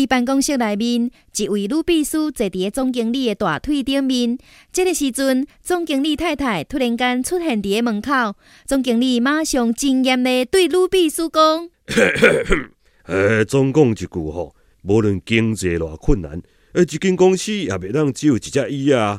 伫办公室内面，一位女秘书坐伫总经理的大腿顶面。这个时阵，总经理太太突然间出现伫咧门口，总经理马上惊艳地对女秘书讲：“ 呃、总讲一句吼，无论经济偌困难，呃，一间公司也袂当只有一只椅啊。”